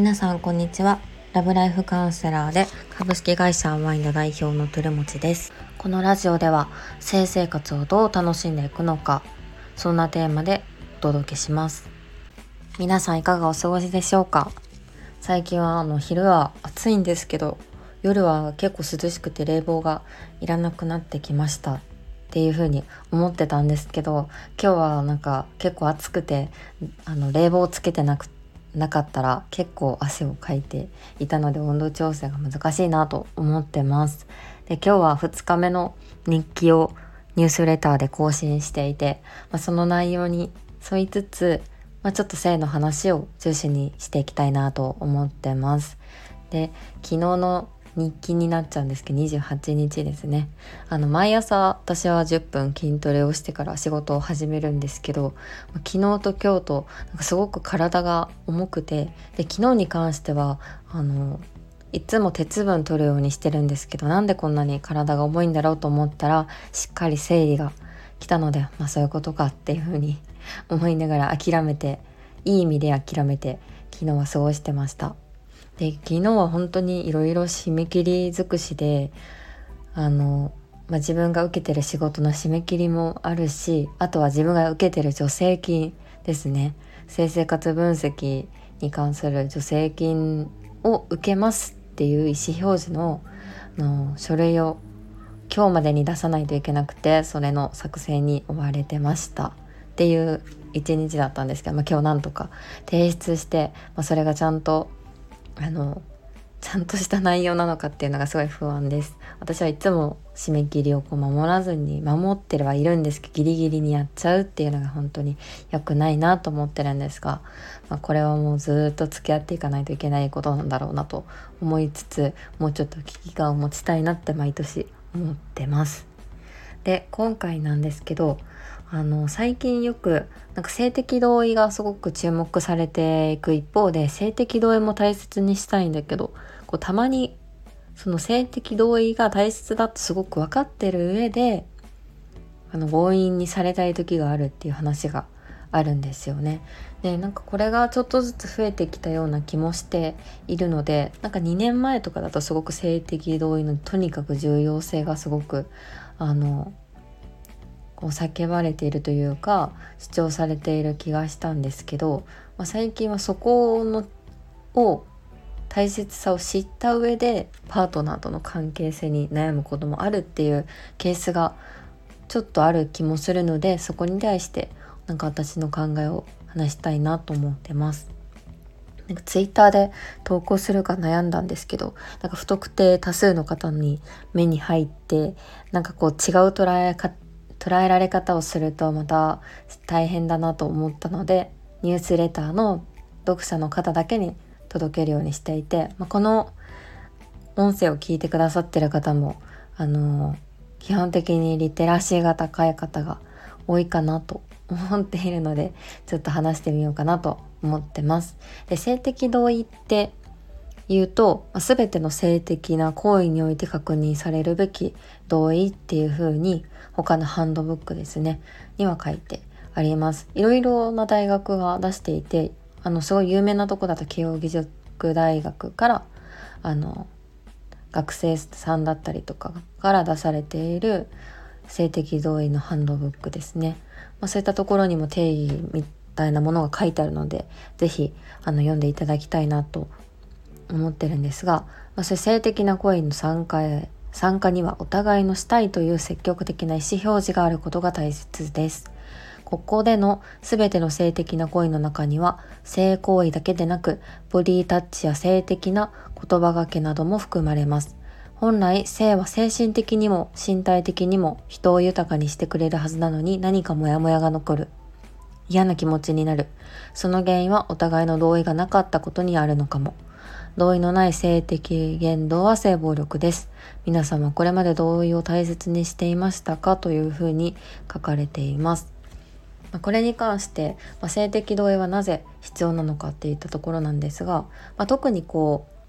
皆さんこんにちは。ラブライフカウンセラーで株式会社アンワインド代表のトゥルモチです。このラジオでは性生活をどう楽しんでいくのかそんなテーマでお届けします。皆さんいかがお過ごしでしょうか？最近はあの昼は暑いんですけど夜は結構涼しくて冷房がいらなくなってきました。っていう風に思ってたんですけど今日はなんか結構暑くてあの冷房つけてなくなかったら結構汗をかいていたので温度調整が難しいなと思ってます。で今日は2日目の日記をニュースレターで更新していて、まあ、その内容に沿いつつ、まあ、ちょっと性の話を中心にしていきたいなと思ってます。で昨日の日記になっちゃうんですけど28日ですねあの毎朝私は10分筋トレをしてから仕事を始めるんですけど昨日と今日となんかすごく体が重くてで昨日に関してはあのいつも鉄分取るようにしてるんですけどなんでこんなに体が重いんだろうと思ったらしっかり生理が来たのでまあそういうことかっていうふうに思いながら諦めていい意味で諦めて昨日は過ごしてました。で昨日は本当にいろいろ締め切り尽くしであの、まあ、自分が受けてる仕事の締め切りもあるしあとは自分が受けてる助成金ですね。性生活分析に関する助成金を受けますっていう意思表示のの書類を今日までに出さないといけなくてそれの作成に追われてました。っていう一日だったんですけど、まあ、今日なんとか提出して、まあ、それがちゃんとあのちゃんとした内容なのかっていうのがすごい不安です。私はいつも締め切りをこう守らずに守ってるはいるんですけどギリギリにやっちゃうっていうのが本当に良くないなと思ってるんですが、まあ、これはもうずっと付き合っていかないといけないことなんだろうなと思いつつもうちょっと危機感を持ちたいなって毎年思ってます。で今回なんですけどあの最近よくなんか性的同意がすごく注目されていく一方で性的同意も大切にしたいんだけどこうたまにその性的同意が大切だとすごく分かってる上であの強引にされたい時があるっていう話があるんですよね。でなんかこれがちょっとずつ増えてきたような気もしているのでなんか2年前とかだとすごく性的同意のとにかく重要性がすごくあのこう叫ばれているというか主張されている気がしたんですけど、まあ、最近はそこのを大切さを知った上でパートナーとの関係性に悩むこともあるっていうケースがちょっとある気もするのでそこに対してなんか私の考えを話したいなと思ってます。なんかツイッターで投稿するか悩んだんですけどなんか不特定多数の方に目に入ってなんかこう違う捉え方捉えられ方をするとまた大変だなと思ったのでニュースレターの読者の方だけに届けるようにしていて、まあ、この音声を聞いてくださってる方もあの基本的にリテラシーが高い方が多いかなと思っているのでちょっと話してみようかなと思ってます。で性的同意って言うと、まあ、全ての性的な行為において確認されるべき同意っていう風に他のハンドブックですねには書いてあります。いろいろな大学が出していてあのすごい有名なとこだと慶應義塾大学からあの学生さんだったりとかから出されている性的同意のハンドブックですね、まあ、そういったところにも定義みたいなものが書いてあるので是非あの読んでいただきたいなと思ってるんですが、まあ、それ性的な行為の参加参加にはお互いのしたいという積極的な意思表示があることが大切です。ここでの全ての性的な行為の中には性行為だけでなくボディタッチや性的な言葉がけなども含まれます。本来性は精神的にも身体的にも人を豊かにしてくれるはずなのに何かモヤモヤが残る。嫌な気持ちになる。その原因はお互いの同意がなかったことにあるのかも。同意のない性的言動は性暴力です。皆様これまで同意を大切にしていましたかというふうに書かれています。これに関して、まあ、性的同意はなぜ必要なのかっていったところなんですが、まあ、特にこう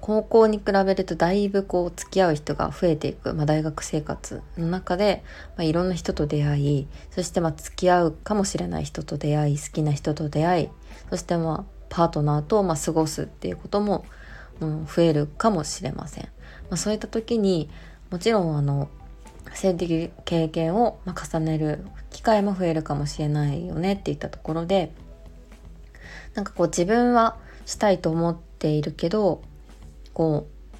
高校に比べるとだいぶこう付き合う人が増えていく、まあ、大学生活の中で、まあ、いろんな人と出会いそしてまあ付き合うかもしれない人と出会い好きな人と出会いそしてまあパートナーと、まあ、過ごすっていうことも、うん、増えるかもしれません。まあ、そういった時にもちろんあの性的経験をま重ねる機会も増えるかもしれないよねっていったところでなんかこう自分はしたいと思っているけどこう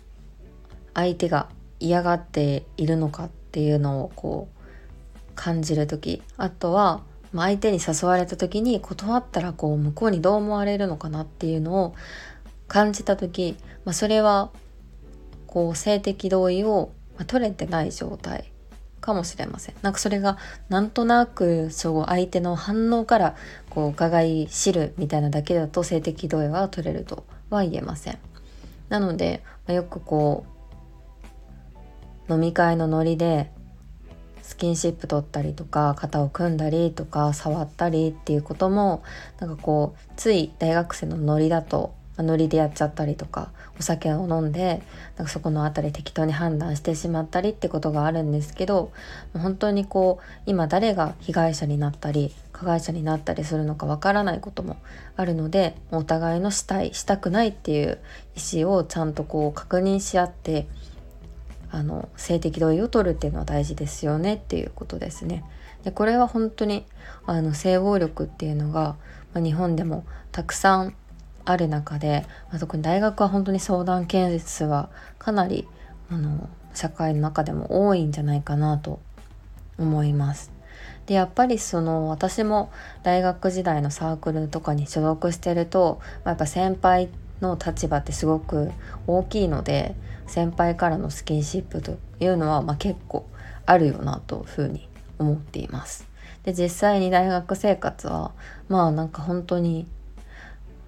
相手が嫌がっているのかっていうのをこう感じる時あとはま相手に誘われた時に断ったらこう向こうにどう思われるのかなっていうのを感じた時、まあ、それはこう性的同意を取れてない状態かもしれません。なんかそれがなんとなくそう相手の反応からこう伺い知るみたいなだけだと性的同意は取れるとは言えません。なので、まあ、よくこう飲み会のノリでスキンシップ取ったりとか肩を組んだりとか触ったりっていうこともなんかこうつい大学生のノリだとノリでやっちゃったりとかお酒を飲んでなんかそこの辺り適当に判断してしまったりってことがあるんですけど本当にこう今誰が被害者になったり加害者になったりするのかわからないこともあるのでお互いのしたいしたくないっていう意思をちゃんとこう確認し合ってあの性的同意を取るっていうのは大事ですよねっていうことですね。でこれは本当にあの性暴力っていうのが、まあ、日本でもたくさんある中で、まあ、特に大学は本当に相談件数はかなりあの社会の中でも多いんじゃないかなと思います。でやっぱりその私も大学時代のサークルとかに所属してると、まあ、やっぱ先輩の立場ってすごく大きいので先輩からのスキンシップというのはまあ結構あるよなというふうに思っています。で実際に大学生活はまあなんか本当に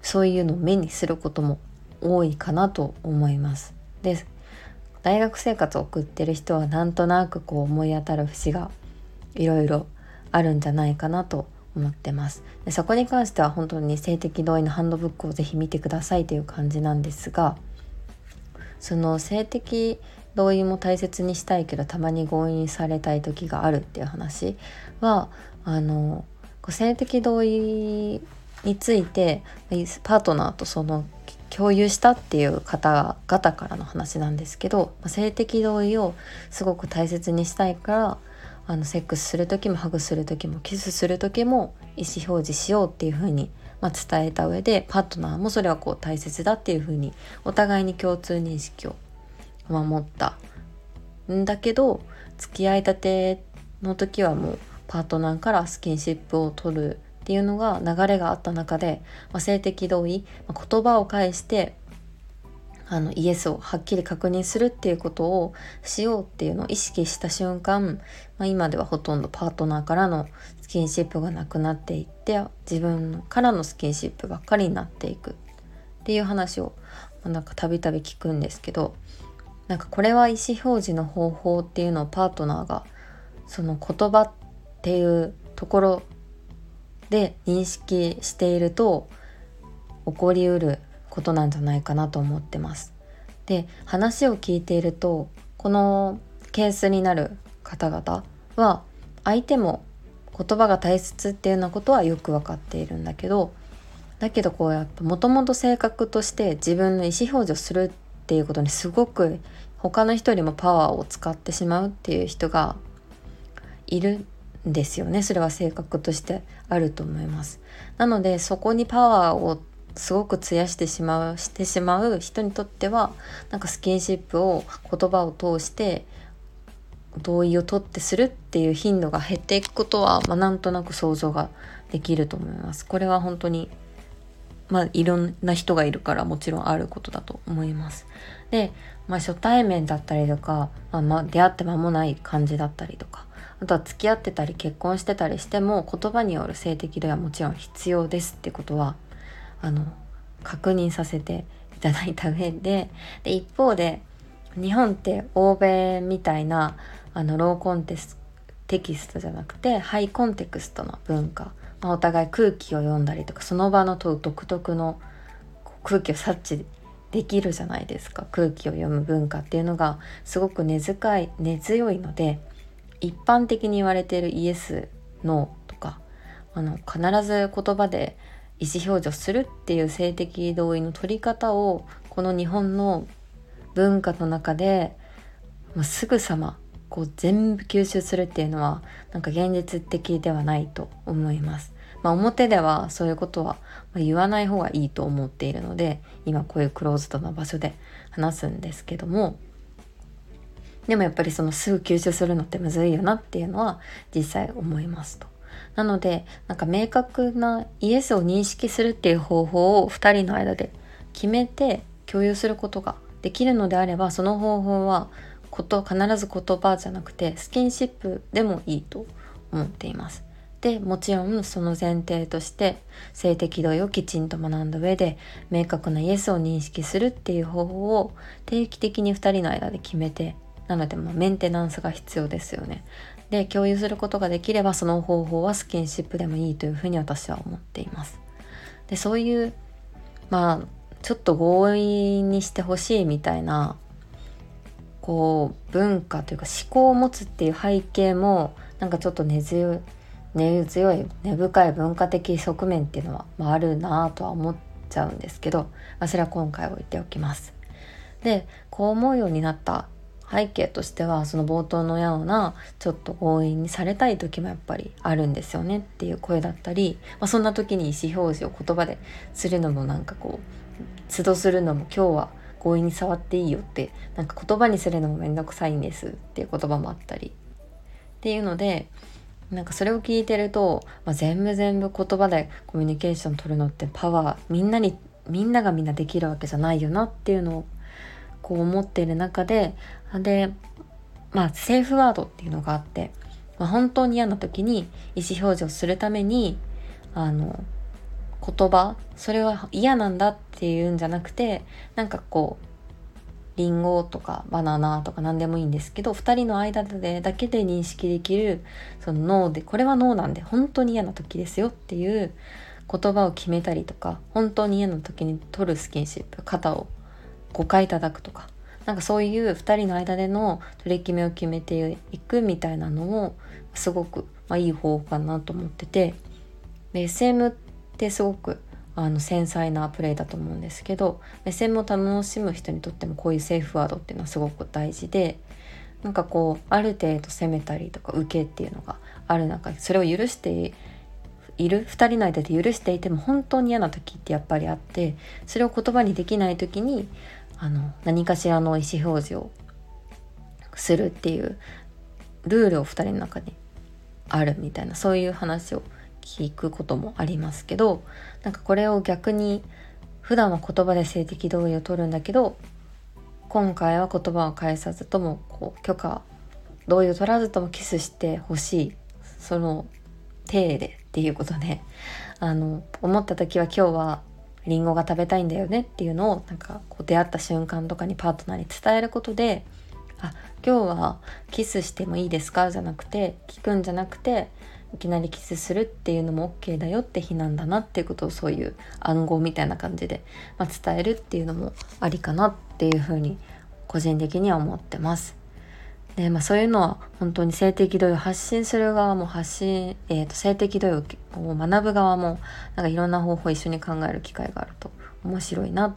そういうのを目にすることも多いかなと思います。で大学生活を送ってる人はなんとなくこう思い当たる節がいろいろあるんじゃないかなと思ってますでそこに関しては本当に性的同意のハンドブックをぜひ見てくださいという感じなんですがその性的同意も大切にしたいけどたまに強引されたい時があるっていう話はあの性的同意についてパートナーとその共有したっていう方々からの話なんですけど性的同意をすごく大切にしたいからあのセックスする時もハグする時もキスする時も意思表示しようっていう風にまあ、伝えた上でパートナーもそれはこう大切だっていうふうにお互いに共通認識を守った。んだけど付き合いたての時はもうパートナーからスキンシップを取るっていうのが流れがあった中で、まあ、性的同意、まあ、言葉を介してあのイエスをはっきり確認するっていうことをしようっていうのを意識した瞬間、まあ、今ではほとんどパートナーからのスキンシップがなくなっていって自分からのスキンシップばっかりになっていくっていう話を、まあ、なんかたびたび聞くんですけどなんかこれは意思表示の方法っていうのをパートナーがその言葉っていうところで認識していると起こりうることなんじゃないかなと思ってます。で話を聞いているとこのケースになる方々は相手も言葉が大切っていうようなことはよく分かっているんだけどだけどこうやっぱもともと性格として自分の意思表示をするっていうことにすごく他の人よりもパワーを使ってしまうっていう人がいるんですよねそれは性格としてあると思いますなのでそこにパワーをすごく費やしてしまうしてしまう人にとってはなんかスキンシップを言葉を通して同意を取ってするっていう頻度が減っていくことは、まあ、なんとなく想像ができると思います。これは本当にまあいろんな人がいるからもちろんあることだと思います。で、まあ、初対面だったりとか、まあ、ま出会って間もない感じだったりとかあとは付き合ってたり結婚してたりしても言葉による性的度はもちろん必要ですってことはあの確認させていただいた上でで一方で日本って欧米みたいなあのローコンテステキストじゃなくてハイコンテクストの文化、まあ、お互い空気を読んだりとかその場の独特の空気を察知できるじゃないですか。空気を読む文化っていうのがすごく根深い根強いので一般的に言われているイエスノーとかあの必ず言葉で意思表示をするっていう性的同意の取り方をこの日本の文化の中で、まあ、すぐさまこう全部吸収するっていうのはなんか現実的ではないと思います。まあ、表ではそういうことは言わない方がいいと思っているので今こういうクローズドな場所で話すんですけどもでもやっぱりそのすぐ吸収するのってむずいよなっていうのは実際思いますと。なのでなんか明確なイエスを認識するっていう方法を2人の間で決めて共有することができるのであればその方法はこと必ず言葉じゃなくてスキンシップでもいいと思っています。でもちろんその前提として性的同意をきちんと学んだ上で明確なイエスを認識するっていう方法を定期的に2人の間で決めてなのでまメンテナンスが必要ですよね。で共有することができればその方法はスキンシップでもいいというふうに私は思っています。でそういうまあちょっと強引にしてほしいみたいなこう文化というか思考を持つっていう背景もなんかちょっと根強い根強い根深い文化的側面っていうのは、まあ、あるなとは思っちゃうんですけど、まあ、それは今回置いておきます。でこう思うようになった背景としてはその冒頭のようなちょっと強引にされたい時もやっぱりあるんですよねっていう声だったり、まあ、そんな時に意思表示を言葉でするのもなんかこう都度するのも今日は強引に触っていいよってなんか言葉にするのもめんどくさいんですっていう言葉もあったりっていうのでなんかそれを聞いてると、まあ、全部全部言葉でコミュニケーション取るのってパワーみんなにみんながみんなできるわけじゃないよなっていうのをこう思っている中ででまあセーフワードっていうのがあって、まあ、本当に嫌な時に意思表示をするためにあの言葉それは嫌なんだっていうんじゃなくてなんかこうリンゴとかバナナとか何でもいいんですけど2人の間でだけで認識できるその脳でこれは脳なんで本当に嫌な時ですよっていう言葉を決めたりとか本当に嫌な時に取るスキンシップ肩を5回叩くとかなんかそういう2人の間での取り決めを決めていくみたいなのもすごく、まあ、いい方法かなと思っててで SM ってすごくあの繊細なプレイだと思うんですけど目線も楽しむ人にとってもこういうセーフワードっていうのはすごく大事でなんかこうある程度攻めたりとか受けっていうのがある中でそれを許している2人の間で許していても本当に嫌な時ってやっぱりあってそれを言葉にできない時にあの何かしらの意思表示をするっていうルールを2人の中にあるみたいなそういう話を聞くこともありますけどなんかこれを逆に普段は言葉で性的同意を取るんだけど今回は言葉を返さずともこう許可同意を取らずともキスしてほしいその体でっていうことであの思った時は今日はリンゴが食べたいんだよねっていうのをなんかこう出会った瞬間とかにパートナーに伝えることであ今日はキスしてもいいですか？じゃなくて聞くんじゃなくていきなりキスするっていうのも OK だよって日なんだなっていうことをそういう暗号みたいな感じで、まあ、伝えるっていうのもありかなっていうふうに個人的には思ってます。でまあ、そういうのは本当に性的同意を発信する側も発信、えーと、性的同意を学ぶ側もなんかいろんな方法を一緒に考える機会があると面白いな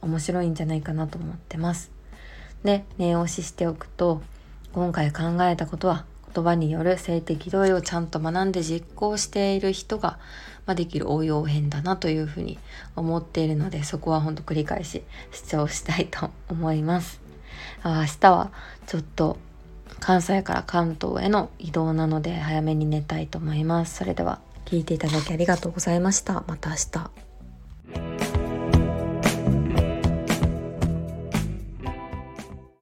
面白いんじゃないかなと思ってます。で念押ししておくと今回考えたことは言葉による性的同意をちゃんと学んで実行している人が、まあ、できる応用編だなというふうに思っているのでそこは本当繰り返し主張したいと思いますあ明日はちょっと関西から関東への移動なので早めに寝たいと思います。それでは聞いていただきありがとうございました。また明日。